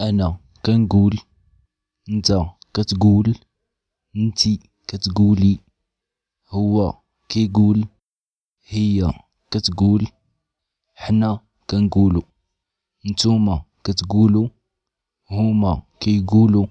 أنا كنقول نتا كتقول نتي كتقولي. هو كيقول هي كتقول حنا كنقولو. نتوما كتقولو هما كيقولو.